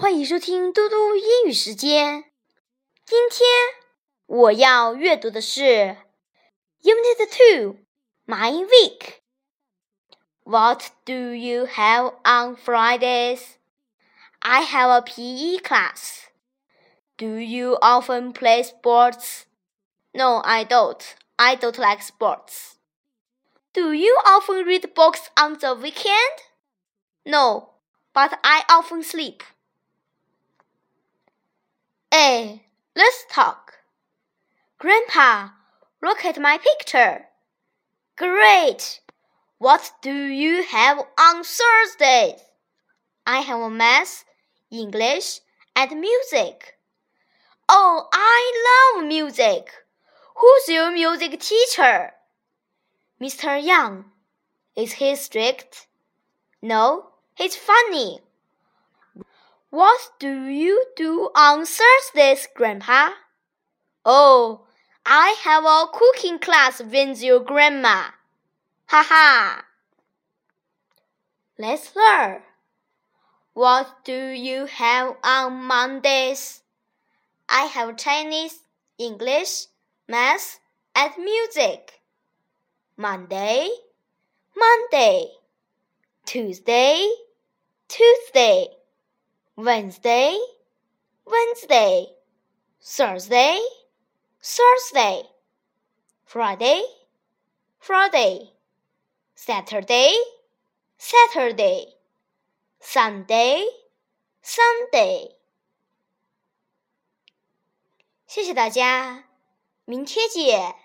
欢迎收听嘟嘟英语时间。今天我要阅读的是 Unit Two My Week。What do you have on Fridays? I have a PE class. Do you often play sports? No, I don't. I don't like sports. Do you often read books on the weekend? No, but I often sleep. Hey, let's talk. Grandpa, look at my picture. Great. What do you have on Thursdays? I have a math, English, and music. Oh, I love music. Who's your music teacher? Mr. Young. Is he strict? No, he's funny. What do you do on Thursdays, Grandpa? Oh, I have a cooking class with your grandma. Ha ha. Let's learn. What do you have on Mondays? I have Chinese, English, math, and music. Monday, Monday. Tuesday, Tuesday. Wednesday, Wednesday, Thursday, Thursday, Friday, Friday, Saturday, Saturday, Sunday, Sunday。谢谢大家，明天见。